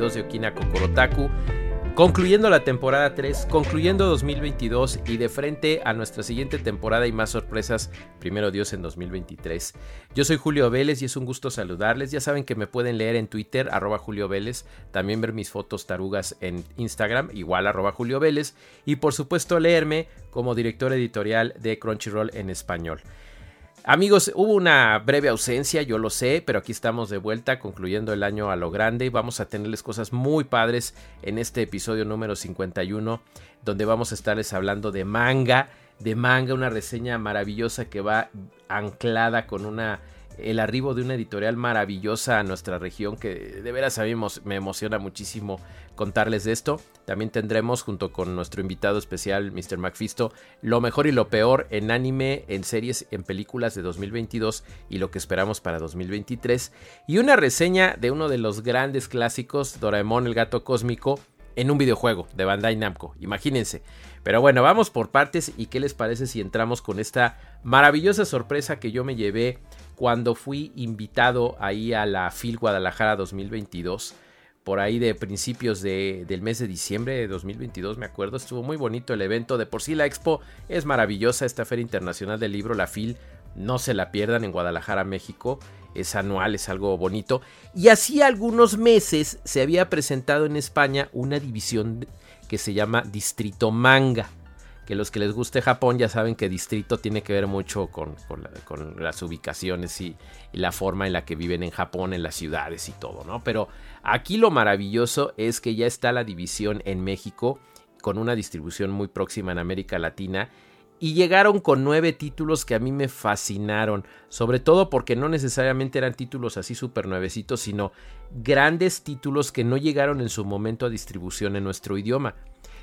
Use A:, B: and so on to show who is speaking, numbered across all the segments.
A: 52 de Okina Kokorotaku. Concluyendo la temporada 3, concluyendo 2022 y de frente a nuestra siguiente temporada y más sorpresas, primero Dios en 2023. Yo soy Julio Vélez y es un gusto saludarles. Ya saben que me pueden leer en Twitter, arroba Julio Vélez, también ver mis fotos tarugas en Instagram, igual arroba Julio Vélez, y por supuesto leerme como director editorial de Crunchyroll en español. Amigos, hubo una breve ausencia, yo lo sé, pero aquí estamos de vuelta concluyendo el año a lo grande. Y vamos a tenerles cosas muy padres en este episodio número 51, donde vamos a estarles hablando de manga, de manga, una reseña maravillosa que va anclada con una el arribo de una editorial maravillosa a nuestra región que de veras a me emociona muchísimo contarles de esto. También tendremos junto con nuestro invitado especial Mr. McFisto lo mejor y lo peor en anime, en series, en películas de 2022 y lo que esperamos para 2023 y una reseña de uno de los grandes clásicos Doraemon el gato cósmico en un videojuego de Bandai Namco. Imagínense. Pero bueno, vamos por partes y qué les parece si entramos con esta maravillosa sorpresa que yo me llevé cuando fui invitado ahí a la FIL Guadalajara 2022, por ahí de principios del mes de diciembre de 2022, me acuerdo, estuvo muy bonito el evento, de por sí la expo es maravillosa, esta Feria Internacional del Libro, la FIL, no se la pierdan en Guadalajara, México, es anual, es algo bonito, y así algunos meses se había presentado en España una división que se llama Distrito Manga que los que les guste Japón ya saben que distrito tiene que ver mucho con, las ubicaciones y, la forma en la que viven en Japón, en las ciudades y todo, ¿no? Pero aquí lo maravilloso es que ya está la división en México con una distribución muy próxima en América Latina y llegaron con nueve títulos que a mí me fascinaron, sobre todo porque no necesariamente eran títulos así súper nuevecitos, sino grandes títulos que no llegaron en su momento a distribución en nuestro idioma.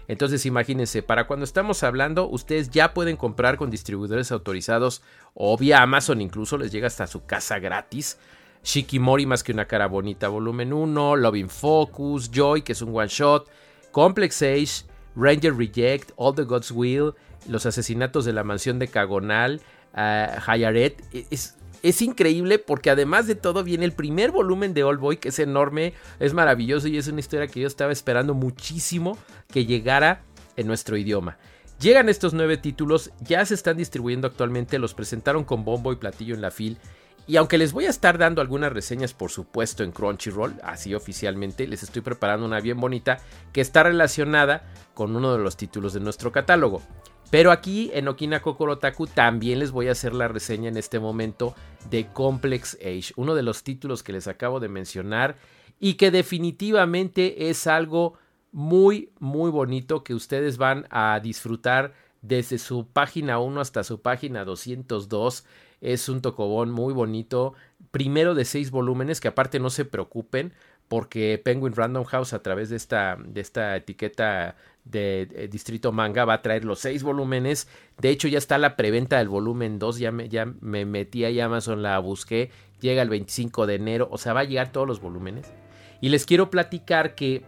A: Entonces imagínense, para cuando estamos hablando, ustedes ya pueden comprar con distribuidores autorizados o vía Amazon, incluso les llega hasta su casa gratis. Shikimori más que una cara bonita, volumen 1, Loving Focus, Joy, que es un one shot, Complex Age, Ranger Reject, All the Gods Will, Los asesinatos de la mansión de Cagonal, uh, Hayaret. Es, es increíble porque además de todo viene el primer volumen de All Boy, que es enorme, es maravilloso y es una historia que yo estaba esperando muchísimo que llegara en nuestro idioma. Llegan estos nueve títulos, ya se están distribuyendo actualmente, los presentaron con bombo y platillo en la fil. Y aunque les voy a estar dando algunas reseñas, por supuesto, en Crunchyroll, así oficialmente, les estoy preparando una bien bonita que está relacionada con uno de los títulos de nuestro catálogo. Pero aquí en Okina Kokorotaku también les voy a hacer la reseña en este momento de Complex Age, uno de los títulos que les acabo de mencionar y que definitivamente es algo muy muy bonito que ustedes van a disfrutar desde su página 1 hasta su página 202. Es un tocobón muy bonito, primero de seis volúmenes que aparte no se preocupen porque Penguin Random House a través de esta, de esta etiqueta de, Distrito Manga va a traer los seis volúmenes. De hecho, ya está la preventa del volumen 2. Ya me, ya me metí a Amazon, la busqué. Llega el 25 de enero. O sea, va a llegar todos los volúmenes. Y les quiero platicar que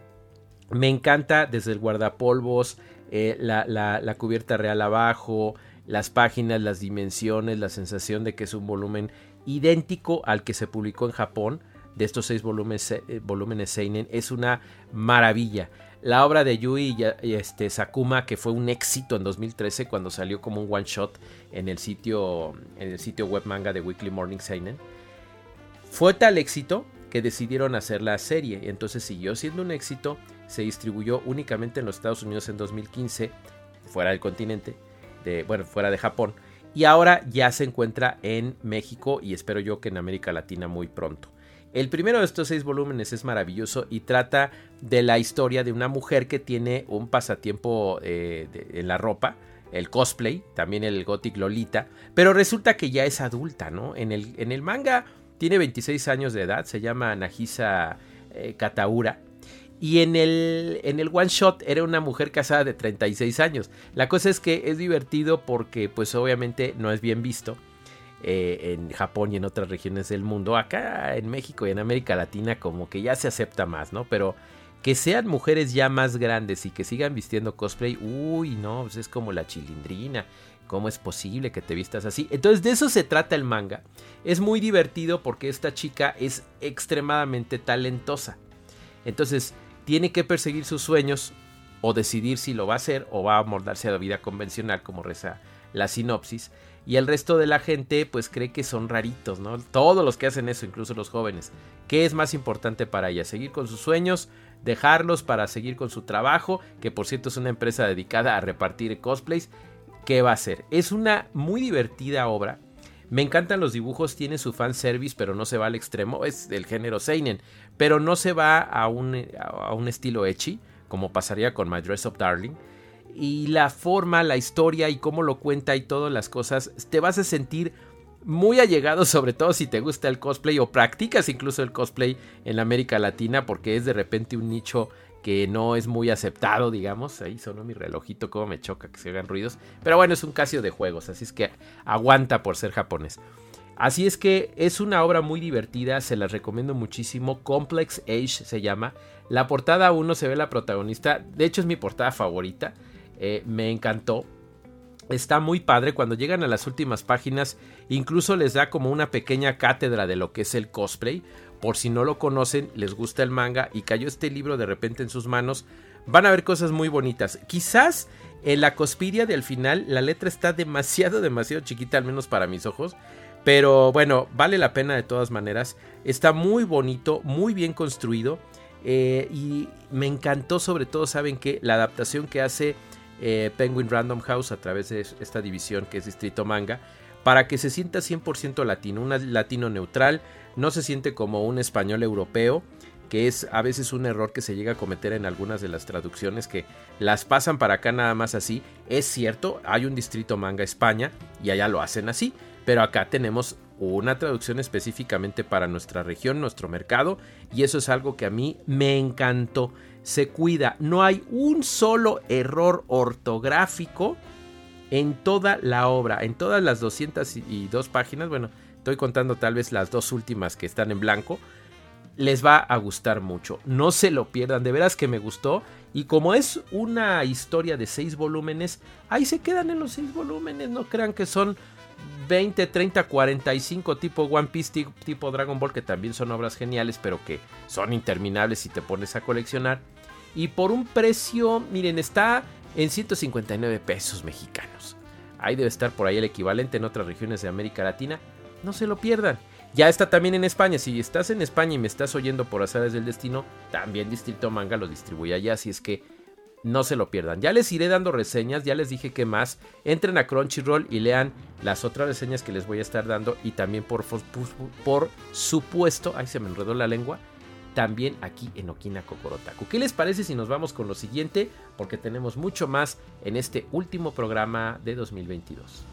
A: me encanta desde el guardapolvos, eh, la, la cubierta real abajo, las páginas, las dimensiones, la sensación de que es un volumen idéntico al que se publicó en Japón de estos seis volúmenes, eh, volúmenes Seinen es una maravilla. La obra de Yui y este, Sakuma, que fue un éxito en 2013 cuando salió como un one shot en el sitio, web manga de Weekly Morning Seinen, fue tal éxito que decidieron hacer la serie. Entonces siguió siendo un éxito, se distribuyó únicamente en los Estados Unidos en 2015, fuera del continente, bueno, fuera de Japón, y ahora ya se encuentra en México y espero yo que en América Latina muy pronto. El primero de estos seis volúmenes es maravilloso y trata de la historia de una mujer que tiene un pasatiempo eh, en la ropa, el cosplay, también el gothic Lolita, pero resulta que ya es adulta, ¿no? En el, en el manga tiene 26 años de edad, se llama Nagisa eh, Kataura. Y en el, en el one shot era una mujer casada de 36 años. La cosa es que es divertido porque pues obviamente no es bien visto eh, en Japón y en otras regiones del mundo. Acá en México y en América Latina como que ya se acepta más, ¿no? Pero que sean mujeres ya más grandes y que sigan vistiendo cosplay, uy, no, pues es como la chilindrina. ¿Cómo es posible que te vistas así? Entonces de eso se trata el manga. Es muy divertido porque esta chica es extremadamente talentosa. Entonces tiene que perseguir sus sueños o decidir si lo va a hacer o va a mordarse a la vida convencional como reza la sinopsis y el resto de la gente pues cree que son raritos, ¿no? Todos los que hacen eso, incluso los jóvenes. ¿Qué es más importante para ella? ¿Seguir con sus sueños? ¿Dejarlos para seguir con su trabajo? Que por cierto es una empresa dedicada a repartir cosplays. ¿Qué va a hacer? Es una muy divertida obra. Me encantan los dibujos, tiene su fan service, pero no se va al extremo, es del género Seinen, pero no se va a un, a un estilo ecchi, como pasaría con My Dress Up Darling y la forma, la historia y cómo lo cuenta y todas las cosas, te vas a sentir muy allegado, sobre todo si te gusta el cosplay o practicas incluso el cosplay en América Latina, porque es de repente un nicho que no es muy aceptado, digamos. Ahí sonó mi relojito, como me choca que se hagan ruidos. Pero bueno, es un Casio de juegos, así es que aguanta por ser japonés. Así es que es una obra muy divertida, se la recomiendo muchísimo. Complex Age se llama. La portada 1 se ve la protagonista, de hecho es mi portada favorita. Eh, me encantó. Está muy padre cuando llegan a las últimas páginas, incluso les da como una pequeña cátedra de lo que es el cosplay. Por si no lo conocen, les gusta el manga y cayó este libro de repente en sus manos, van a ver cosas muy bonitas. Quizás en la cospiria del final la letra está demasiado, demasiado chiquita, al menos para mis ojos. Pero bueno, vale la pena de todas maneras. Está muy bonito, muy bien construido. Eh, y me encantó sobre todo, saben que la adaptación que hace eh, Penguin Random House a través de esta división que es Distrito Manga, para que se sienta 100% latino, un latino neutral, no se siente como un español europeo, que es a veces un error que se llega a cometer en algunas de las traducciones que las pasan para acá nada más así. Es cierto, hay un Distrito Manga España y allá lo hacen así, pero acá tenemos una traducción específicamente para nuestra región, nuestro mercado, y eso es algo que a mí me encantó se cuida. No hay un solo error ortográfico en toda la obra, en todas las 202 páginas. Bueno, estoy contando tal vez las dos últimas que están en blanco. Les va a gustar mucho. No se lo pierdan. De veras que me gustó. Y como es una historia de seis volúmenes, ahí se quedan en los seis volúmenes. No crean que son 20, 30, 45 tipo One Piece, tipo Dragon Ball, que también son obras geniales, pero que son interminables si te pones a coleccionar. Y por un precio, miren, está en 159 pesos mexicanos. Ahí debe estar por ahí el equivalente en otras regiones de América Latina. No se lo pierdan. Ya está también en España. Si estás en España y me estás oyendo por azares del destino, también Distrito Manga lo distribuye allá. Así es que no se lo pierdan. Ya les iré dando reseñas, ya les dije que más. Entren a Crunchyroll y lean las otras reseñas que les voy a estar dando. Y también por, por, supuesto, ahí se me enredó la lengua, también aquí en Okina Kokorotaku. ¿Qué les parece si nos vamos con lo siguiente? Porque tenemos mucho más en este último programa de 2022.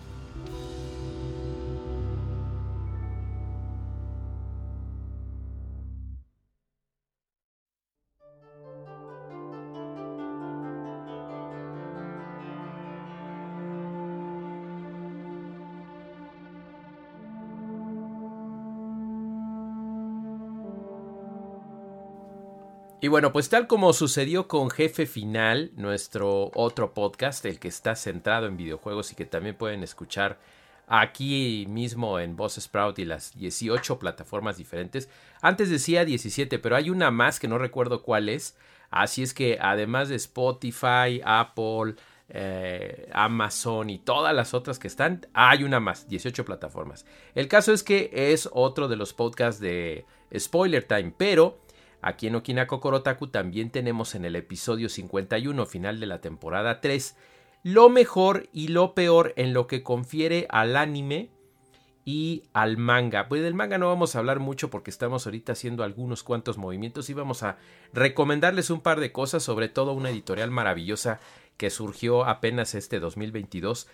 A: Y bueno, pues tal como sucedió con Jefe Final, nuestro otro podcast, el que está centrado en videojuegos y que también pueden escuchar aquí mismo en Boss Sprout y las 18 plataformas diferentes. Antes decía 17, pero hay una más que no recuerdo cuál es. Así es que además de Spotify, Apple, eh, Amazon y todas las otras que están. Hay una más, 18 plataformas. El caso es que es otro de los podcasts de Spoiler Time, pero aquí en Okina Kokorotaku también tenemos en el episodio 51, final de la temporada 3, lo mejor y lo peor en lo que confiere al anime y al manga. Pues del manga no vamos a hablar mucho porque estamos ahorita haciendo algunos cuantos movimientos y vamos a recomendarles un par de cosas, sobre todo una editorial maravillosa que surgió apenas este 2022.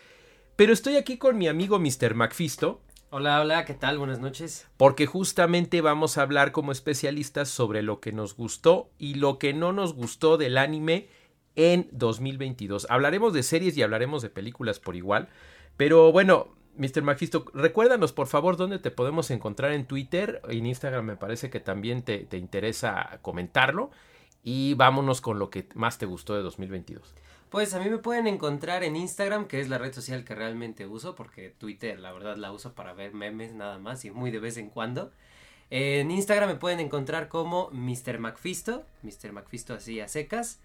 A: Pero estoy aquí con mi amigo Mr. McFisto.
B: Hola, hola, ¿qué tal? Buenas noches.
A: Porque justamente vamos a hablar como especialistas sobre lo que nos gustó y lo que no nos gustó del anime en 2022. Hablaremos de series y hablaremos de películas por igual. Pero bueno, Mr. Mephisto, recuérdanos por favor dónde te podemos encontrar en Twitter, en Instagram me parece que también te, te, interesa comentarlo y vámonos con lo que más te gustó de 2022.
B: Pues a mí me pueden encontrar en Instagram, que es la red social que realmente uso, porque Twitter la verdad la uso para ver memes nada más y muy de vez en cuando. En Instagram me pueden encontrar como Mr. McFisto, Mr. McFisto así a secas.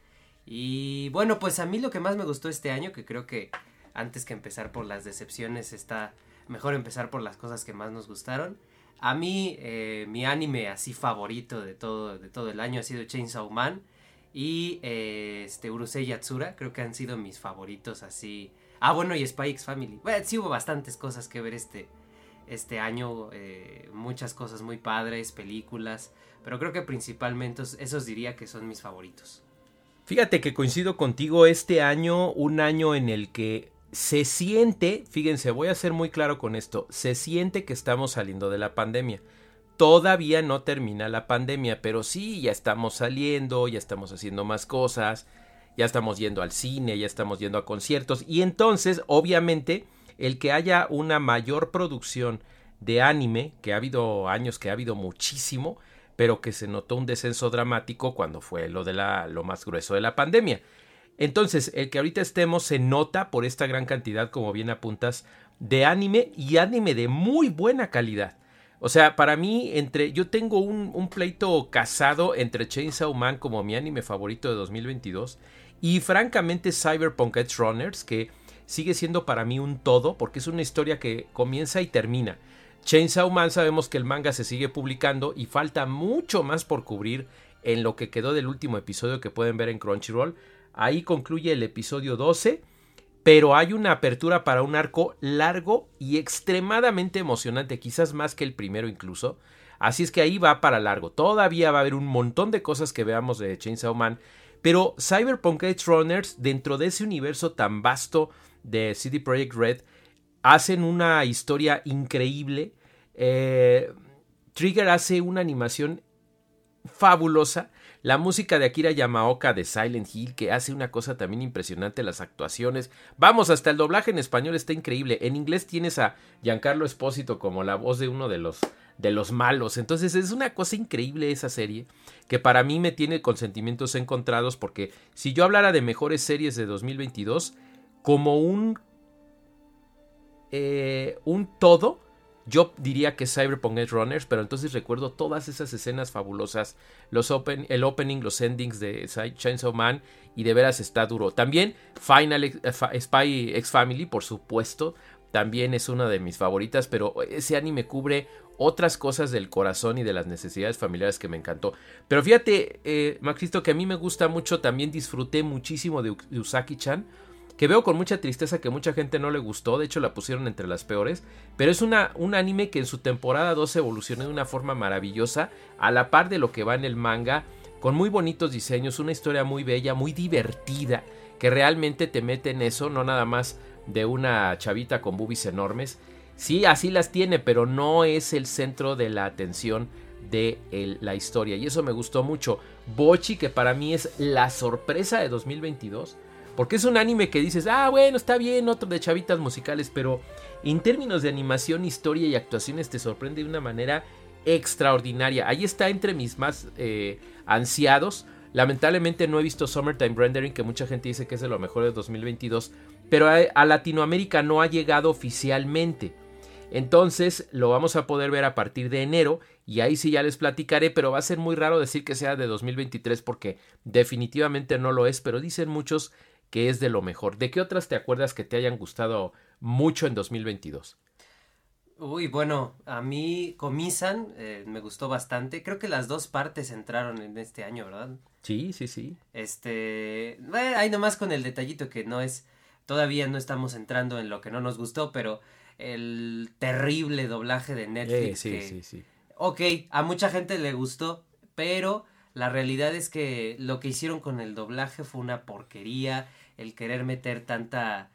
B: Y bueno, pues a mí lo que más me gustó este año, que creo que antes que empezar por las decepciones, está mejor empezar por las cosas que más nos gustaron. A mí, eh, mi anime así favorito de todo, de todo el año ha sido Chainsaw Man y eh, este Urusei Yatsura, creo que han sido mis favoritos así. Ah, bueno, y Spy X Family. Bueno, sí hubo bastantes cosas que ver este, este año, eh, muchas cosas muy padres, películas, pero creo que principalmente esos diría que son mis favoritos.
A: Fíjate que coincido contigo este año, un año en el que se siente, fíjense, voy a ser muy claro con esto, se siente que estamos saliendo de la pandemia. Todavía no termina la pandemia, pero sí, ya estamos saliendo, ya estamos haciendo más cosas, ya estamos yendo al cine, ya estamos yendo a conciertos y entonces, obviamente, el que haya una mayor producción de anime, que ha habido años que ha habido muchísimo, pero que se notó un descenso dramático cuando fue lo de la lo más grueso de la pandemia. Entonces, el que ahorita estemos se nota por esta gran cantidad, como bien apuntas, de anime y anime de muy buena calidad. O sea, para mí, entre. Yo tengo un, un pleito casado entre Chainsaw Man como mi anime favorito de 2022 y francamente Cyberpunk Edge Runners, que sigue siendo para mí un todo, porque es una historia que comienza y termina. Chainsaw Man sabemos que el manga se sigue publicando y falta mucho más por cubrir en lo que quedó del último episodio que pueden ver en Crunchyroll. Ahí concluye el episodio 12, pero hay una apertura para un arco largo y extremadamente emocionante, quizás más que el primero incluso. Así es que ahí va para largo. Todavía va a haber un montón de cosas que veamos de Chainsaw Man, pero Cyberpunk Edge Runners, dentro de ese universo tan vasto de CD Projekt Red, hacen una historia increíble. Eh, Trigger hace una animación fabulosa. La música de Akira Yamaoka de Silent Hill, que hace una cosa también impresionante, las actuaciones. Vamos, hasta el doblaje en español está increíble. En inglés tienes a Giancarlo Espósito como la voz de uno de los, de los malos. Entonces es una cosa increíble esa serie, que para mí me tiene con sentimientos encontrados, porque si yo hablara de mejores series de 2022, como un, eh, un todo, yo diría que Cyberpunk Edge Runners, pero entonces recuerdo todas esas escenas fabulosas, los open, el opening, los endings de Chainsaw Man y de veras está duro. También Final eh, Spy X Family, por supuesto, también es una de mis favoritas, pero ese anime cubre otras cosas del corazón y de las necesidades familiares que me encantó. Pero fíjate, eh, Maxisto, que a mí me gusta mucho, también disfruté muchísimo de Usaki-chan que veo con mucha tristeza que mucha gente no le gustó, de hecho la pusieron entre las peores, pero es una, un anime que en su temporada 2 evolucionó de una forma maravillosa, a la par de lo que va en el manga, con muy bonitos diseños, una historia muy bella, muy divertida, que realmente te mete en eso, no nada más de una chavita con boobies enormes. Sí, así las tiene, pero no es el centro de la atención de la historia. Y eso me gustó mucho. Bochi, que para mí es la sorpresa de 2022 porque es un anime que dices, ah, bueno, está bien, otro de chavitas musicales, pero en términos de animación, historia y actuaciones te sorprende de una manera extraordinaria. Ahí está entre mis más eh, ansiados. Lamentablemente no he visto Summertime Rendering, que mucha gente dice que es de lo mejor de 2022, pero a, Latinoamérica no ha llegado oficialmente. Entonces lo vamos a poder ver a partir de enero y ahí sí ya les platicaré, pero va a ser muy raro decir que sea de 2023 porque definitivamente no lo es, pero dicen muchos que es de lo mejor. ¿De qué otras te acuerdas que te hayan gustado mucho en 2022?
B: Uy, bueno, a mí Comisan eh, me gustó bastante. Creo que las dos partes entraron en este año, ¿verdad?
A: Sí, sí, sí.
B: Este, eh, hay nomás con el detallito que no es, todavía no estamos entrando en lo que no nos gustó, pero el terrible doblaje de Netflix.
A: sí, sí, sí.
B: Ok, a mucha gente le gustó, pero la realidad es que lo que hicieron con el doblaje fue una porquería, el querer meter tanta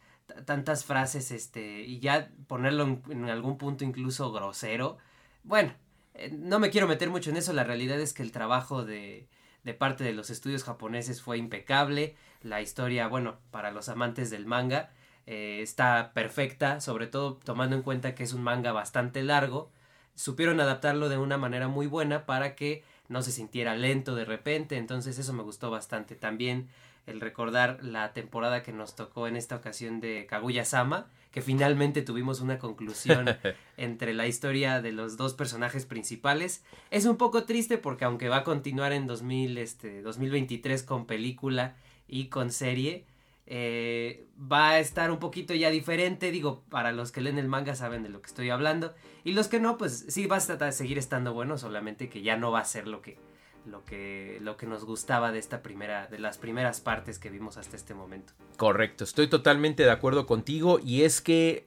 B: tantas frases este y ya ponerlo en, algún punto incluso grosero. Bueno, eh, no me quiero meter mucho en eso, la realidad es que el trabajo de, de parte de los estudios japoneses fue impecable, la historia, bueno, para los amantes del manga, eh, está perfecta, sobre todo tomando en cuenta que es un manga bastante largo, supieron adaptarlo de una manera muy buena para que no se sintiera lento de repente, entonces eso me gustó bastante. También el recordar la temporada que nos tocó en esta ocasión de Kaguya-sama, que finalmente tuvimos una conclusión entre la historia de los dos personajes principales. Es un poco triste porque aunque va a continuar en 2000, este, 2023 con película y con serie, eh, va a estar un poquito ya diferente. Digo, para los que leen el manga saben de lo que estoy hablando. Y los que no, pues sí va a seguir estando bueno, solamente que ya no va a ser lo que lo que, lo que nos gustaba de esta primera, de las primeras partes que vimos hasta este momento.
A: Correcto, estoy totalmente de acuerdo contigo y es que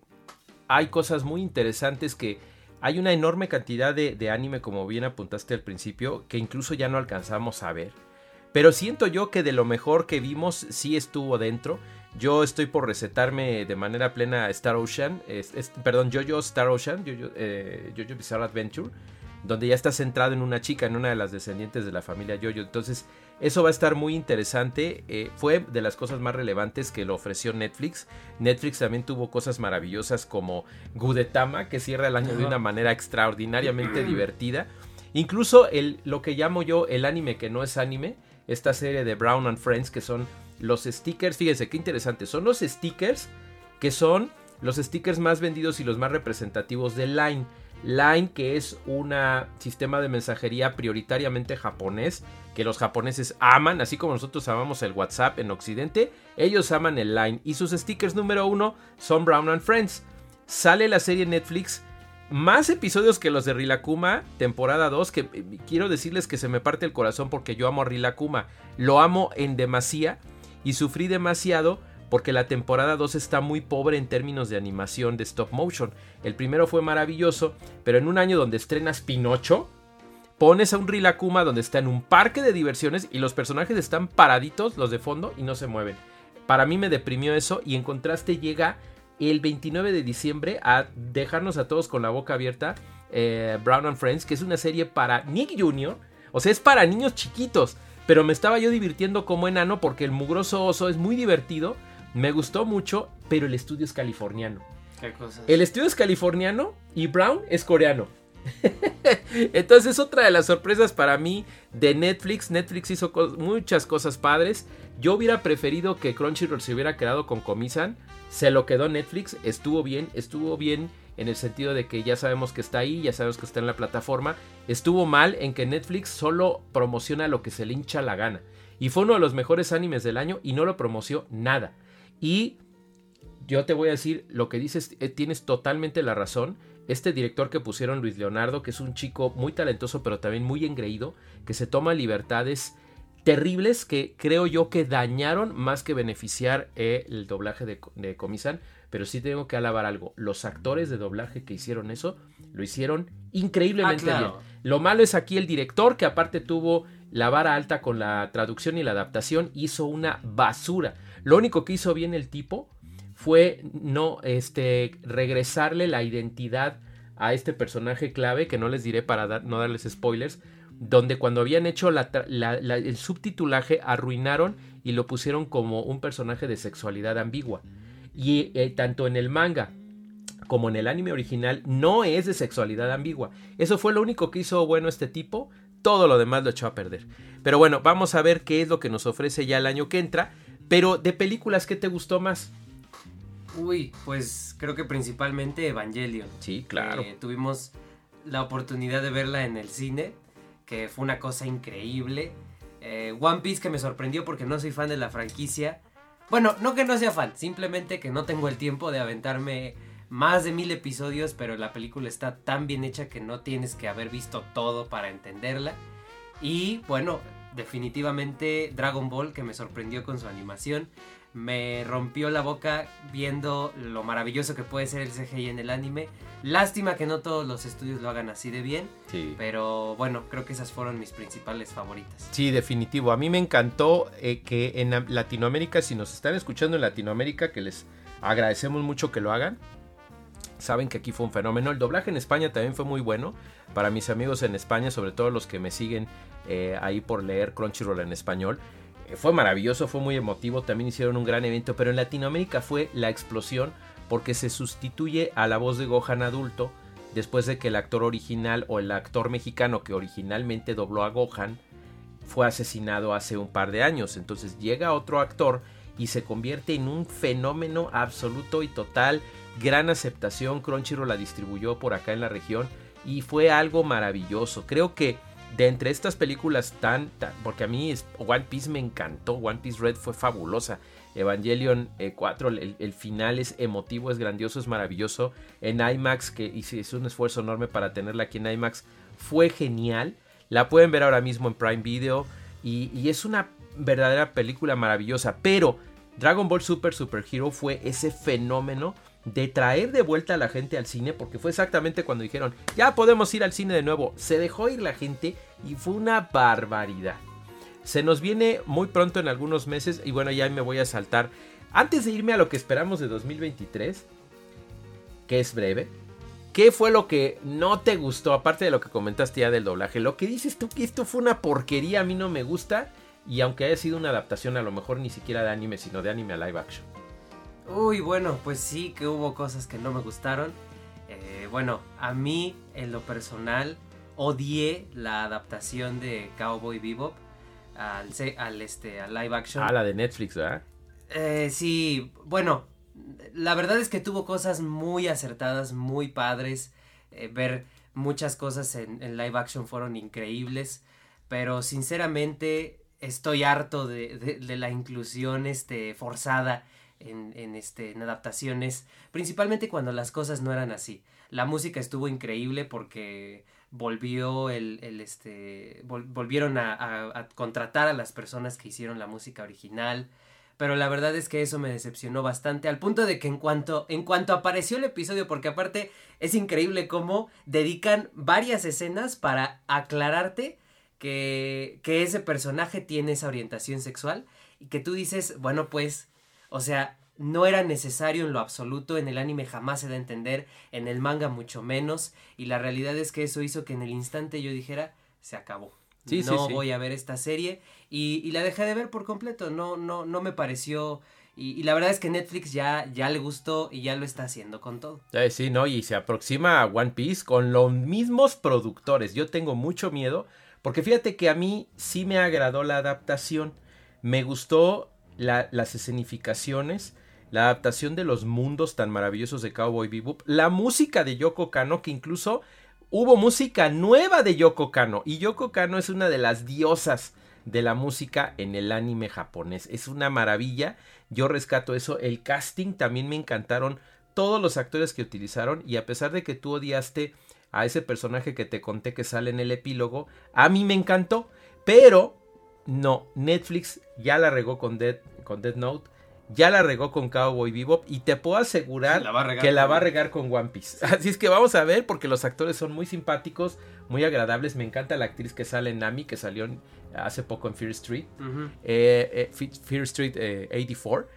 A: hay cosas muy interesantes que hay una enorme cantidad de, de anime, como bien apuntaste al principio, que incluso ya no alcanzamos a ver. Pero siento yo que de lo mejor que vimos sí estuvo dentro. Yo estoy por recetarme de manera plena Star Ocean, perdón, Jojo Star Ocean, Jojo, eh, Jojo Bizarre Adventure donde ya está centrado en una chica, en una de las descendientes de la familia Yoyo. Entonces, eso va a estar muy interesante. Eh, fue de las cosas más relevantes que lo ofreció Netflix. Netflix también tuvo cosas maravillosas como Gudetama, que cierra el año de una manera extraordinariamente divertida. Incluso el, lo que llamo yo el anime que no es anime, esta serie de Brown and Friends, que son los stickers, fíjense qué interesante, son los stickers que son los stickers más vendidos y los más representativos de Line. Line, que es un sistema de mensajería prioritariamente japonés, que los japoneses aman, así como nosotros amamos el WhatsApp en Occidente, ellos aman el Line. Y sus stickers número uno son Brown and Friends. Sale la serie Netflix, más episodios que los de Rilakuma, temporada 2, que eh, quiero decirles que se me parte el corazón porque yo amo a Rilakuma, lo amo en demasía y sufrí demasiado porque la temporada 2 está muy pobre en términos de animación de stop motion. El primero fue maravilloso, pero en un año donde estrenas Pinocho, pones a un Rilakuma donde está en un parque de diversiones y los personajes están paraditos, los de fondo, y no se mueven. Para mí me deprimió eso y en contraste llega el 29 de diciembre a dejarnos a todos con la boca abierta eh, Brown and Friends, que es una serie para Nick Jr., o sea, es para niños chiquitos. Pero me estaba yo divirtiendo como enano porque el mugroso oso es muy divertido me gustó mucho, pero el estudio es californiano.
B: ¿Qué cosas?
A: El estudio es californiano y Brown es coreano. Entonces, otra de las sorpresas para mí de Netflix. Netflix hizo muchas cosas padres. Yo hubiera preferido que Crunchyroll se hubiera quedado con Comisan. Se lo quedó Netflix. Estuvo bien. Estuvo bien en el sentido de que ya sabemos que está ahí, ya sabemos que está en la plataforma. Estuvo mal en que Netflix solo promociona lo que se le hincha la gana. Y fue uno de los mejores animes del año y no lo promoció nada. Y yo te voy a decir, lo que dices, eh, tienes totalmente la razón. Este director que pusieron, Luis Leonardo, que es un chico muy talentoso, pero también muy engreído, que se toma libertades terribles que creo yo que dañaron más que beneficiar eh, el doblaje de, de Comisan. Pero sí tengo que alabar algo. Los actores de doblaje que hicieron eso, lo hicieron increíblemente
B: Ah,
A: bien. Lo malo es aquí el director, que aparte tuvo la vara alta con la traducción y la adaptación, hizo una basura. Lo único que hizo bien el tipo fue no este regresarle la identidad a este personaje clave, que no les diré para no darles spoilers, donde cuando habían hecho el subtitulaje arruinaron y lo pusieron como un personaje de sexualidad ambigua. Y eh, tanto en el manga como en el anime original no es de sexualidad ambigua. Eso fue lo único que hizo bueno este tipo. Todo lo demás lo echó a perder. Pero bueno, vamos a ver qué es lo que nos ofrece ya el año que entra. Pero de películas, ¿qué te gustó más?
B: Uy, pues creo que principalmente Evangelion.
A: Sí, claro.
B: Eh, tuvimos la oportunidad de verla en el cine, que fue una cosa increíble. Eh, One Piece que me sorprendió porque no soy fan de la franquicia, Bueno, no que no sea fan, simplemente que no tengo el tiempo de aventarme más de mil episodios, pero la película está tan bien hecha que no tienes que haber visto todo para entenderla. Y bueno, definitivamente Dragon Ball, que me sorprendió con su animación, me rompió la boca viendo lo maravilloso que puede ser el CGI en el anime. Lástima que no todos los estudios lo hagan así de bien.
A: Sí.
B: Pero bueno, creo que esas fueron mis principales favoritas.
A: Sí, definitivo. A mí me encantó eh, que en Latinoamérica, si nos están escuchando en Latinoamérica, que les agradecemos mucho que lo hagan. Saben que aquí fue un fenómeno. El doblaje en España también fue muy bueno. Para mis amigos en España, sobre todo los que me siguen eh, ahí por leer Crunchyroll en español. Eh, fue maravilloso, fue muy emotivo. También hicieron un gran evento. Pero en Latinoamérica fue la explosión porque se sustituye a la voz de Gohan adulto después de que el actor original o el actor mexicano que originalmente dobló a Gohan fue asesinado hace un par de años. Entonces llega otro actor y se convierte en un fenómeno absoluto y total. Gran aceptación, Crunchyroll la distribuyó por acá en la región y fue algo maravilloso. Creo que de entre estas películas tan, porque a mí One Piece me encantó, One Piece Red fue fabulosa. Evangelion 4, eh, el, final es emotivo, es grandioso, es maravilloso. En IMAX, que hice un esfuerzo enorme para tenerla aquí en IMAX, fue genial. La pueden ver ahora mismo en Prime Video y, es una verdadera película maravillosa. Pero Dragon Ball Super Super Hero fue ese fenómeno de traer de vuelta a la gente al cine, porque fue exactamente cuando dijeron, ya podemos ir al cine de nuevo. Se dejó ir la gente y fue una barbaridad. Se nos viene muy pronto en algunos meses y bueno, ya me voy a saltar. Antes de irme a lo que esperamos de 2023, que es breve, ¿qué fue lo que no te gustó aparte de lo que comentaste ya del doblaje? Lo que dices tú que esto fue una porquería, a mí no me gusta y aunque haya sido una adaptación a lo mejor ni siquiera de anime, sino de anime a live action.
B: Uy, bueno, pues sí que hubo cosas que no me gustaron. Eh, bueno, a mí en lo personal odié la adaptación de Cowboy Bebop al, al, este, al live action.
A: Ah, la de Netflix, ¿verdad?
B: Eh, sí, bueno, la verdad es que tuvo cosas muy acertadas, muy padres. Eh, ver muchas cosas en, live action fueron increíbles. Pero sinceramente estoy harto de, la inclusión este, forzada en, en, este, en adaptaciones. Principalmente cuando las cosas no eran así. La música estuvo increíble porque volvió el, el este volvieron a, contratar a las personas que hicieron la música original pero la verdad es que eso me decepcionó bastante al punto de que en cuanto en cuanto apareció el episodio porque aparte es increíble cómo dedican varias escenas para aclararte que, que ese personaje tiene esa orientación sexual y que tú dices bueno pues o sea no era necesario en lo absoluto, en el anime jamás se da a entender, en el manga mucho menos, y la realidad es que eso hizo que en el instante yo dijera, se acabó. no voy a ver esta serie y, la dejé de ver por completo, no, no, no me pareció... Y, la verdad es que Netflix ya, ya le gustó y ya lo está haciendo con todo.
A: sí, ¿no? Y se aproxima a One Piece con los mismos productores. Yo tengo mucho miedo porque fíjate que a mí sí me agradó la adaptación. Me gustó las escenificaciones la adaptación de los mundos tan maravillosos de Cowboy Bebop, la música de Yoko Kano, que incluso hubo música nueva de Yoko Kano, y Yoko Kano es una de las diosas de la música en el anime japonés. Es una maravilla, yo rescato eso, el casting también me encantaron todos los actores que utilizaron. Y a pesar de que tú odiaste a ese personaje que te conté que sale en el epílogo, a mí me encantó, pero no, Netflix ya la regó con Dead, con Dead Note ya la regó con Cowboy Bebop y te puedo asegurar que la va a regar con One Piece. Así es que vamos a ver porque los actores son muy simpáticos, muy agradables. Me encanta la actriz que sale en Nami, que salió hace poco en Fear Street, eh, eh, Fear Street 84, eh,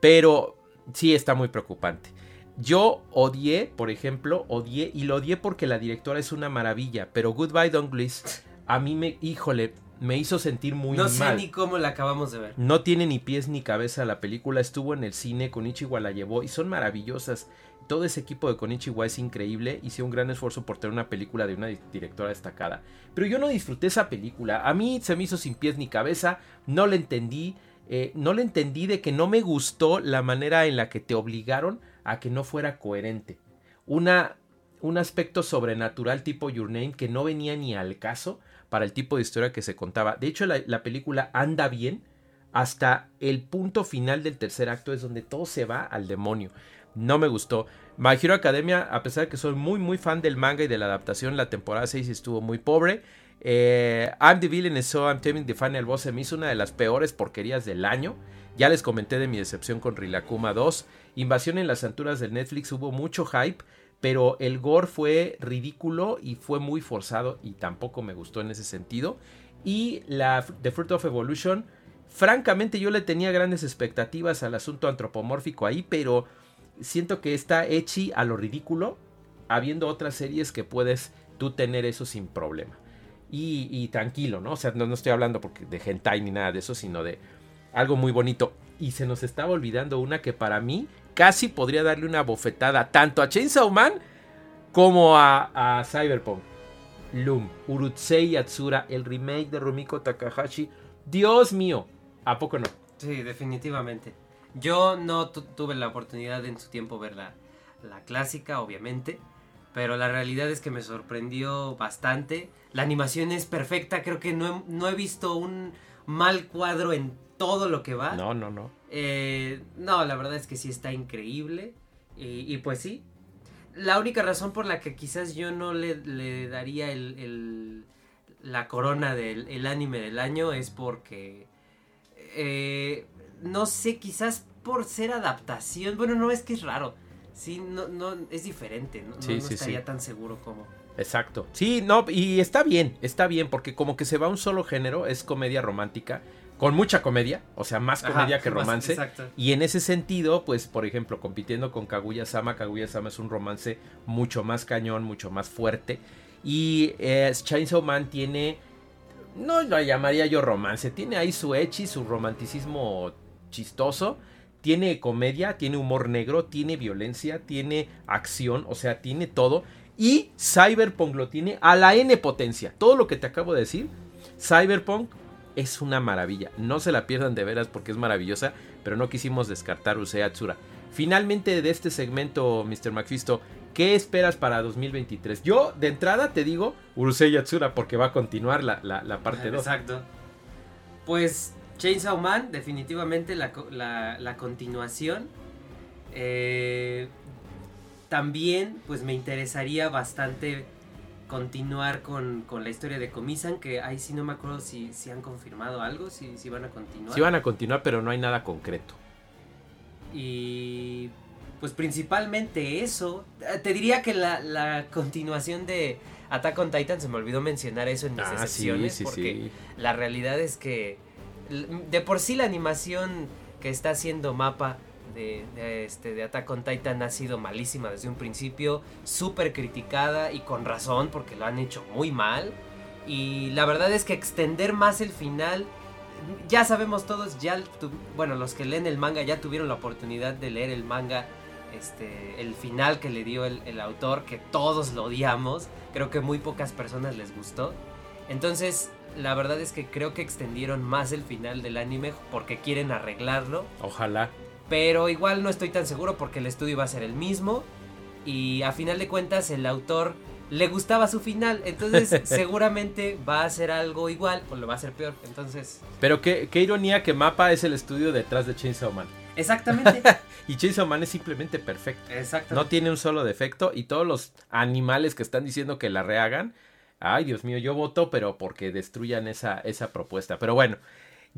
A: pero sí está muy preocupante. Yo odié, por ejemplo, odié y lo odié porque la directora es una maravilla, pero Goodbye Don't Bliss a mí me, híjole, me hizo sentir muy mal. No sé
B: ni cómo la acabamos de ver.
A: No tiene ni pies ni cabeza la película. Estuvo en el cine, Konichiwa la llevó y son maravillosas. Todo ese equipo de Konichiwa es increíble. Hice un gran esfuerzo por tener una película de una directora destacada. Pero yo no disfruté esa película. A mí se me hizo sin pies ni cabeza. No la entendí. Eh, no la entendí de que no me gustó la manera en la que te obligaron a que no fuera coherente. Una, un aspecto sobrenatural tipo Your Name que no venía ni al caso para el tipo de historia que se contaba. De hecho, la, película anda bien, hasta el punto final del tercer acto es donde todo se va al demonio. No me gustó. My Hero Academia, a pesar de que soy muy muy fan del manga y de la adaptación, la temporada 6 estuvo muy pobre. Eh, I'm the Villain, so I'm Taming the Final Boss se me hizo una de las peores porquerías del año. Ya les comenté de mi decepción con Rilakuma 2. Invasión en las alturas del Netflix hubo mucho hype, pero el gore fue ridículo y fue muy forzado y tampoco me gustó en ese sentido. Y la The Fruit of Evolution, francamente yo le tenía grandes expectativas al asunto antropomórfico ahí, pero siento que está hechi a lo ridículo, habiendo otras series que puedes tú tener eso sin problema. Y, tranquilo, ¿no? O sea, no, no estoy hablando porque de hentai ni nada de eso, sino de algo muy bonito. Y se nos estaba olvidando una que para mí casi podría darle una bofetada tanto a Chainsaw Man como a, Cyberpunk. Loom, Urutsei Yatsura, el remake de Rumiko Takahashi. Dios mío, ¿a poco no?
B: Sí, definitivamente. Yo no tuve la oportunidad en su tiempo ver la, la clásica, obviamente. Pero la realidad es que me sorprendió bastante. La animación es perfecta. Creo que no no he visto un mal cuadro en todo lo que va.
A: No, no, no.
B: Eh, no, la verdad es que sí está increíble. Y, pues sí. La única razón por la que quizás yo no le, daría el, la corona del anime del año es porque... Eh, no sé, quizás por ser adaptación. Bueno, no es que es raro. Sí, no, no, es diferente. No, no, estaría tan seguro como.
A: Exacto. Sí, no, y está bien, está bien, porque como que se va a un solo género, es comedia romántica con mucha comedia, o sea, más comedia que romance. y en ese sentido, pues, por ejemplo, compitiendo con Kaguya Sama, Kaguya Sama es un romance mucho más cañón, mucho más fuerte. Y eh, Chainsaw Man tiene, no lo llamaría yo romance, tiene ahí su echi, su romanticismo chistoso. Tiene comedia, tiene humor negro, tiene violencia, tiene acción, o sea, tiene todo. Y Cyberpunk lo tiene a la N potencia. Todo lo que te acabo de decir, Cyberpunk es una maravilla. No se la pierdan de veras porque es maravillosa, pero no quisimos descartar Usei Atsura. Finalmente de este segmento, Mr. McFisto, ¿qué esperas para 2023? Yo, de entrada, te digo Urusei Atsura porque va a continuar la, parte 2.
B: Exacto. Pues Chainsaw Man, definitivamente la, continuación. Eh, también, pues me interesaría bastante continuar con, la historia de Comisan, que ahí sí no me acuerdo si, si han confirmado algo, si, si van a continuar.
A: Sí van a continuar, pero no hay nada concreto.
B: Y pues principalmente eso. Te diría que la, continuación de Attack on Titan, se me olvidó mencionar eso en mis ah, sí, porque la realidad es que de por sí la animación que está haciendo Mapa de, este, de Attack on Titan ha sido malísima desde un principio, súper criticada y con razón porque lo han hecho muy mal. Y la verdad es que extender más el final, ya sabemos todos, ya, bueno, los que leen el manga ya tuvieron la oportunidad de leer el manga, este, el final que le dio el autor, que todos lo odiamos, creo que muy pocas personas les gustó. Entonces, la verdad es que creo que extendieron más el final del anime porque quieren arreglarlo.
A: Ojalá.
B: Pero igual no estoy tan seguro porque el estudio va a ser el mismo. Y a final de cuentas el autor le gustaba su final. Entonces seguramente va a ser algo igual o lo va a ser peor. Entonces...
A: Pero qué, qué ironía que Mapa es el estudio detrás de Chainsaw Man.
B: Exactamente.
A: y Chainsaw Man es simplemente perfecto.
B: Exactamente.
A: No tiene un solo defecto y todos los animales que están diciendo que la rehagan. Ay, Dios mío, yo voto, pero porque destruyan esa, esa propuesta. Pero bueno,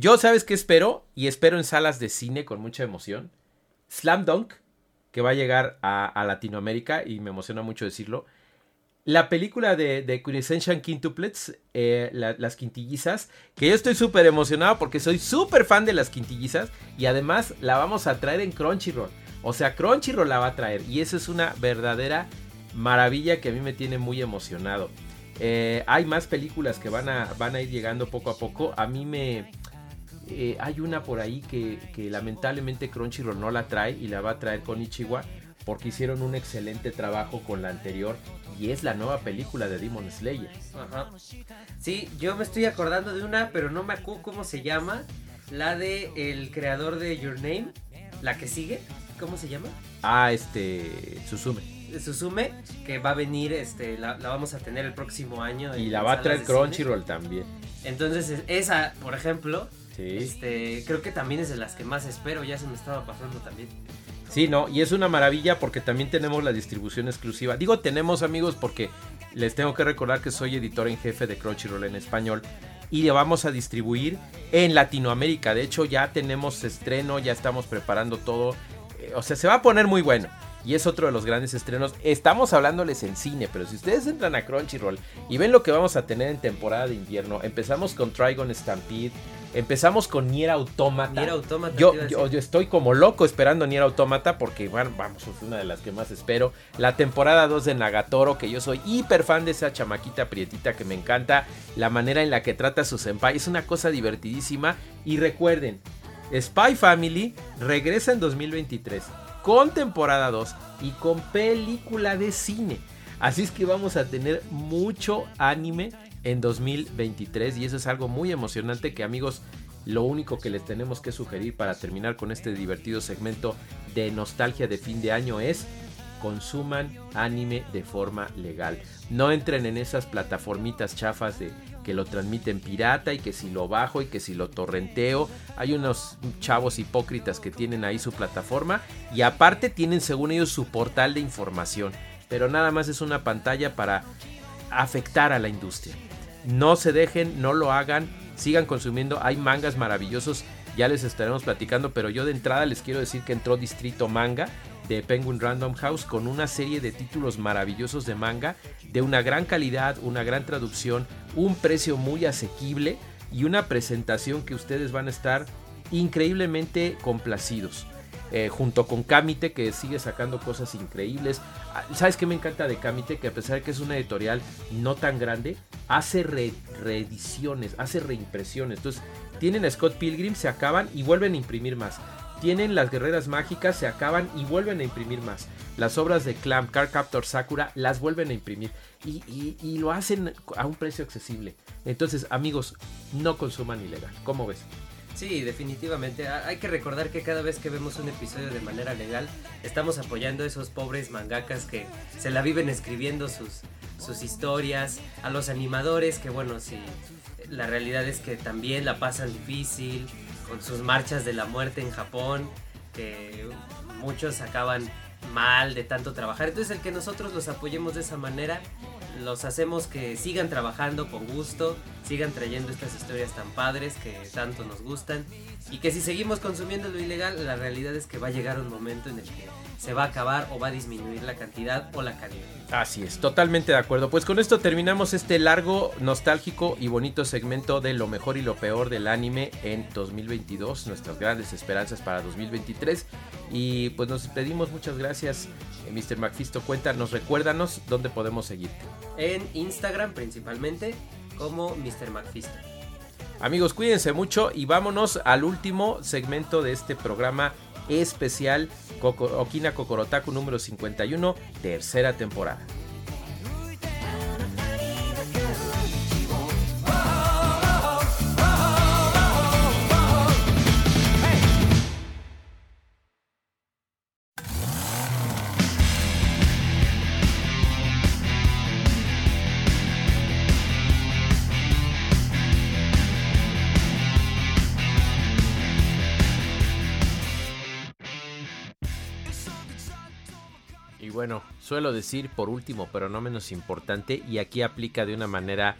A: yo, ¿sabes qué espero? Y espero en salas de cine con mucha emoción. Slam Dunk, que va a llegar a, Latinoamérica y me emociona mucho decirlo. La película de, de Quintuplets, eh, las quintillizas, que yo estoy súper emocionado porque soy súper fan de las quintillizas y además la vamos a traer en Crunchyroll. O sea, Crunchyroll la va a traer y eso es una verdadera maravilla que a mí me tiene muy emocionado. Eh, hay más películas que van a, van a ir llegando poco a poco. A mí me, eh, hay una por ahí que, lamentablemente Crunchyroll no la trae y la va a traer con Ichiwa porque hicieron un excelente trabajo con la anterior y es la nueva película de Demon Slayer.
B: Ajá. Sí, yo me estoy acordando de una, pero no me acuerdo cómo se llama. La de el creador de Your Name, la que sigue, ¿cómo se llama?
A: Ah, este Susume.
B: Susume, que va a venir, este, la, vamos a tener el próximo año.
A: Y la va a traer Crunchyroll también.
B: Entonces, esa, por ejemplo, Sí. Este, creo que también es de las que más espero, ya se me estaba pasando también.
A: Sí, no, y es una maravilla porque también tenemos la distribución exclusiva. Digo tenemos amigos porque les tengo que recordar que soy editor en jefe de Crunchyroll en español y le vamos a distribuir en Latinoamérica. De hecho ya tenemos estreno, ya estamos preparando todo. Eh, o sea, se va a poner muy bueno y es otro de los grandes estrenos. Estamos hablándoles en cine, pero si ustedes entran a Crunchyroll y ven lo que vamos a tener en temporada de invierno, empezamos con Trigon Stampede, empezamos con Nier Automata.
B: Nier Automata
A: yo, yo, estoy como loco esperando Nier Automata porque, bueno, vamos, es una de las que más espero. La temporada 2 de Nagatoro, que yo soy hiper fan de esa chamaquita prietita que me encanta. La manera en la que trata a su senpai es una cosa divertidísima. Y recuerden, Spy Family regresa en 2023 con temporada 2 y con película de cine. Así es que vamos a tener mucho anime en 2023 y eso es algo muy emocionante que amigos lo único que les tenemos que sugerir para terminar con este divertido segmento de nostalgia de fin de año es consuman anime de forma legal. No entren en esas plataformitas chafas de que lo transmiten pirata y que si lo bajo y que si lo torrenteo. Hay unos chavos hipócritas que tienen ahí su plataforma y aparte tienen según ellos su portal de información. Pero nada más es una pantalla para afectar a la industria. No se dejen, no lo hagan, sigan consumiendo. Hay mangas maravillosos, ya les estaremos platicando, pero yo de entrada les quiero decir que entró Distrito Manga de Penguin Random House con una serie de títulos maravillosos de manga de una gran calidad, una gran traducción, un precio muy asequible y una presentación que ustedes van a estar increíblemente complacidos. Eh, junto con Kamite que sigue sacando cosas increíbles. Ah, ¿Sabes qué me encanta de Kamite? Que a pesar de que es una editorial no tan grande, hace reediciones, hace reimpresiones. Entonces, tienen a Scott Pilgrim, se acaban y vuelven a imprimir más tienen las guerreras mágicas, se acaban y vuelven a imprimir más. Las obras de Clamp, Car Captor Sakura las vuelven a imprimir y, lo hacen a un precio accesible. Entonces, amigos, no consuman ilegal. ¿Cómo ves?
B: Sí, definitivamente. Hay que recordar que cada vez que vemos un episodio de manera legal, estamos apoyando a esos pobres mangakas que se la viven escribiendo sus, sus historias, a los animadores que, bueno, sí, la realidad es que también la pasan difícil, con sus marchas de la muerte en Japón, que muchos acaban mal de tanto trabajar. Entonces el que nosotros los apoyemos de esa manera, los hacemos que sigan trabajando con gusto, sigan trayendo estas historias tan padres que tanto nos gustan y que si seguimos consumiendo lo ilegal, la realidad es que va a llegar un momento en el que se va a acabar o va a disminuir la cantidad o la calidad.
A: Así es, totalmente de acuerdo. Pues con esto terminamos este largo, nostálgico y bonito segmento de lo mejor y lo peor del anime en 2022, nuestras grandes esperanzas para 2023. Y pues nos despedimos, muchas gracias, eh, Mr. Macfisto. Cuéntanos, recuérdanos dónde podemos seguirte.
B: En Instagram principalmente, como Mr. Macfisto.
A: Amigos, cuídense mucho y vámonos al último segmento de este programa especial Okina Kokorotaku número 51, tercera temporada. Bueno, suelo decir por último, pero no menos importante, y aquí aplica de una manera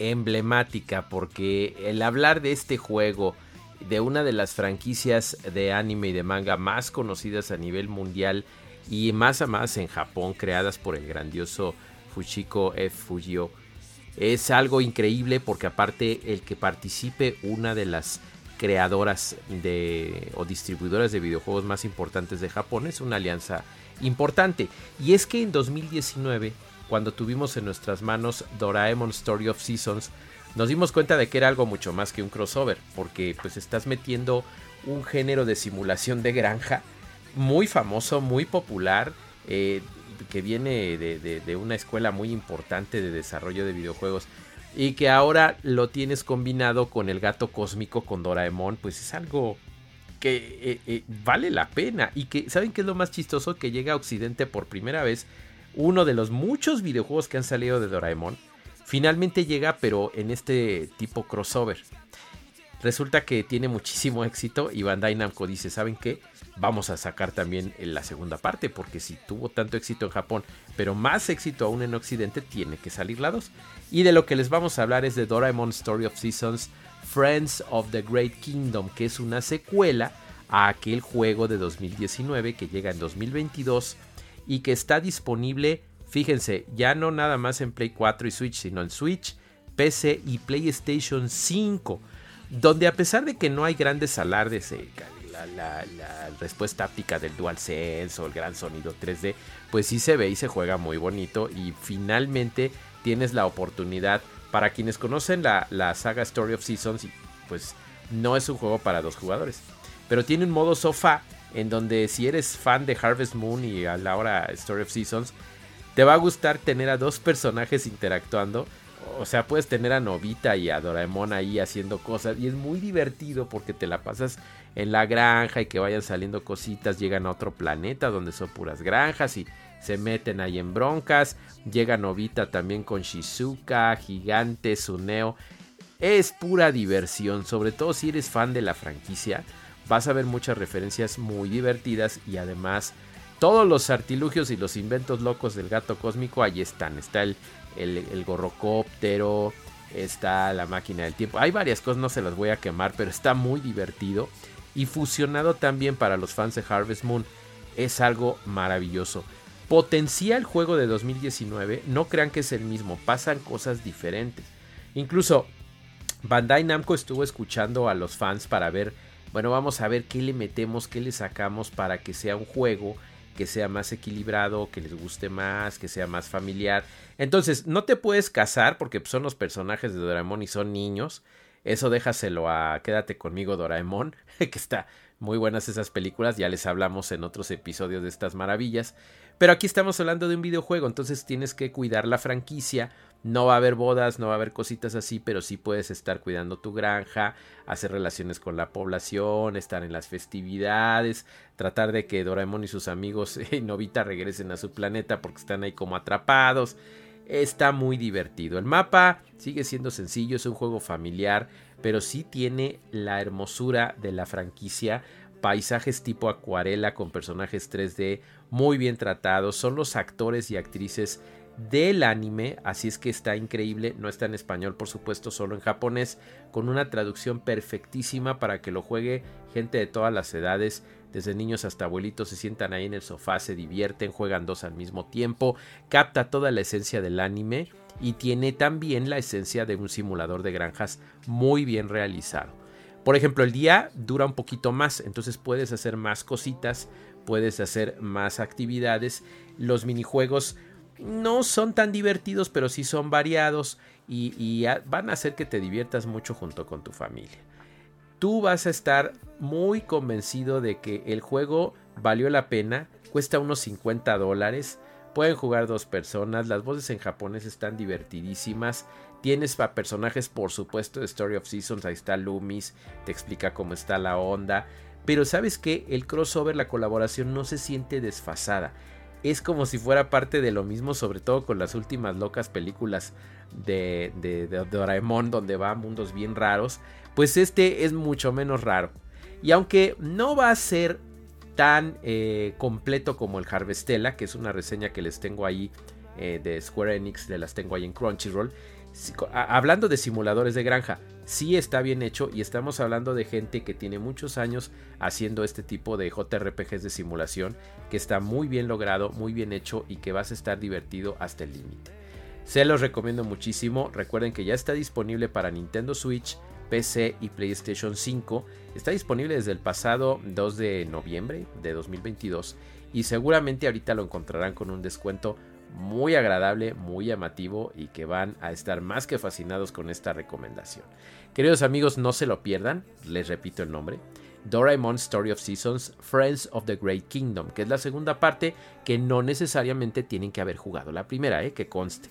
A: emblemática, porque el hablar de este juego, de una de las franquicias de anime y de manga más conocidas a nivel mundial y más a más en Japón, creadas por el grandioso Fushiko F. Fujio, es algo increíble porque aparte el que participe una de las creadoras de o distribuidoras de videojuegos más importantes de Japón es una alianza importante. Y es que en 2019, cuando tuvimos en nuestras manos Doraemon Story of Seasons, nos dimos cuenta de que era algo mucho más que un crossover, porque pues estás metiendo un género de simulación de granja muy famoso, muy popular, eh, que viene de, de, una escuela muy importante de desarrollo de videojuegos y que ahora lo tienes combinado con el gato cósmico con Doraemon, pues es algo que eh, eh, vale la pena y que, ¿saben qué es lo más chistoso? Que llega a Occidente por primera vez uno de los muchos videojuegos que han salido de Doraemon. Finalmente llega, pero en este tipo crossover. Resulta que tiene muchísimo éxito y Bandai Namco dice, ¿saben qué? Vamos a sacar también la segunda parte, porque si tuvo tanto éxito en Japón, pero más éxito aún en Occidente, tiene que salir la 2. Y de lo que les vamos a hablar es de Doraemon Story of Seasons, Friends of the Great Kingdom, que es una secuela a aquel juego de 2019 que llega en 2022 y que está disponible, fíjense, ya no nada más en Play 4 y Switch, sino en Switch, PC y PlayStation 5, donde a pesar de que no hay grandes alardes, eh, la, respuesta áptica del DualSense o el gran sonido 3D, pues sí se ve y se juega muy bonito y finalmente tienes la oportunidad, para quienes conocen la, la saga Story of Seasons, pues no es un juego para dos jugadores, pero tiene un modo sofá en donde si eres fan de Harvest Moon y a la hora Story of Seasons, te va a gustar tener a dos personajes interactuando o sea, puedes tener a Novita y a Doraemon ahí haciendo cosas y es muy divertido porque te la pasas en la granja y que vayan saliendo cositas, llegan a otro planeta donde son puras granjas y se meten ahí en broncas, llega Novita también con Shizuka, Gigante, Suneo, es pura diversión, sobre todo si eres fan de la franquicia, vas a ver muchas referencias muy divertidas y además todos los artilugios y los inventos locos del gato cósmico ahí están. Está el, el, gorrocóptero, está la máquina del tiempo. Hay varias cosas, no se las voy a quemar, pero está muy divertido. Y fusionado también para los fans de Harvest Moon. Es algo maravilloso. Potencial juego de 2019, no crean que es el mismo, pasan cosas diferentes. Incluso Bandai Namco estuvo escuchando a los fans para ver, bueno, vamos a ver qué le metemos, qué le sacamos para que sea un juego que sea más equilibrado, que les guste más, que sea más familiar. Entonces, no te puedes casar porque son los personajes de Doraemon y son niños. Eso déjaselo a Quédate conmigo Doraemon, que está muy buenas esas películas, ya les hablamos en otros episodios de estas maravillas. Pero aquí estamos hablando de un videojuego, entonces tienes que cuidar la franquicia. No va a haber bodas, no va a haber cositas así, pero sí puedes estar cuidando tu granja, hacer relaciones con la población, estar en las festividades, tratar de que Doraemon y sus amigos y Novita regresen a su planeta porque están ahí como atrapados. Está muy divertido. El mapa sigue siendo sencillo, es un juego familiar, pero sí tiene la hermosura de la franquicia paisajes tipo acuarela con personajes 3D muy bien tratados. Son los actores y actrices del anime, así es que está increíble, no está en español por supuesto, solo en japonés, con una traducción perfectísima para que lo juegue gente de todas las edades, desde niños hasta abuelitos se sientan ahí en el sofá, se divierten, juegan dos al mismo tiempo, capta toda la esencia del anime y tiene también la esencia de un simulador de granjas muy bien realizado. Por ejemplo, el día dura un poquito más, entonces puedes hacer más cositas, puedes hacer más actividades. Los minijuegos no son tan divertidos, pero sí son variados y, van a hacer que te diviertas mucho junto con tu familia. Tú vas a estar muy convencido de que el juego valió la pena, cuesta unos 50 dólares, pueden jugar dos personas, las voces en japonés están divertidísimas, tienes a personajes por supuesto de Story of Seasons, ahí está Loomis, te explica cómo está la onda, pero sabes que el crossover, la colaboración no se siente desfasada. Es como si fuera parte de lo mismo, sobre todo con las últimas locas películas de, de, Doraemon, donde va a mundos bien raros. Pues este es mucho menos raro. Y aunque no va a ser tan eh, completo como el Harvestella, que es una reseña que les tengo ahí eh, de Square Enix, de las tengo ahí en Crunchyroll. hablando de simuladores de granja, sí está bien hecho y estamos hablando de gente que tiene muchos años haciendo este tipo de JRPGs de simulación que está muy bien logrado, muy bien hecho y que vas a estar divertido hasta el límite. Se los recomiendo muchísimo, recuerden que ya está disponible para Nintendo Switch, PC y PlayStation 5, está disponible desde el pasado 2 de noviembre de 2022 y seguramente ahorita lo encontrarán con un descuento muy agradable, muy llamativo y que van a estar más que fascinados con esta recomendación. Queridos amigos, no se lo pierdan, les repito el nombre. Doraemon Story of Seasons, Friends of the Great Kingdom, que es la segunda parte que no necesariamente tienen que haber jugado la primera, ¿eh? que conste.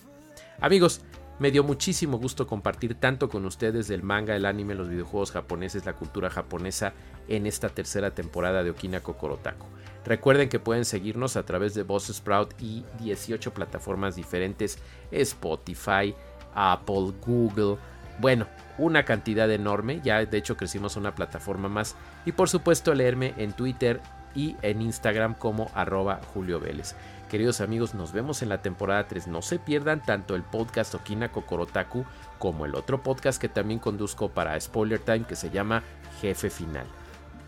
A: Amigos, me dio muchísimo gusto compartir tanto con ustedes del manga, el anime, los videojuegos japoneses, la cultura japonesa en esta tercera temporada de Okina Kokorotaku. Recuerden que pueden seguirnos a través de Boss Sprout y 18 plataformas diferentes, Spotify, Apple, Google, bueno, una cantidad enorme, ya de hecho crecimos una plataforma más y por supuesto leerme en Twitter y en Instagram como arroba Julio Vélez. Queridos amigos, nos vemos en la temporada 3. No se pierdan tanto el podcast Okina Kokorotaku como el otro podcast que también conduzco para Spoiler Time que se llama Jefe Final.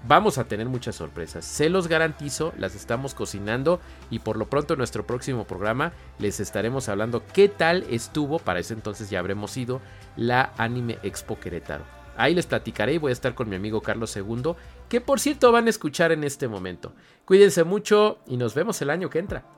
A: Vamos a tener muchas sorpresas, se los garantizo, las estamos cocinando y por lo pronto en nuestro próximo programa les estaremos hablando qué tal estuvo, para ese entonces ya habremos ido, la Anime Expo Querétaro. Ahí les platicaré y voy a estar con mi amigo Carlos II, que por cierto van a escuchar en este momento. Cuídense mucho y nos vemos el año que entra.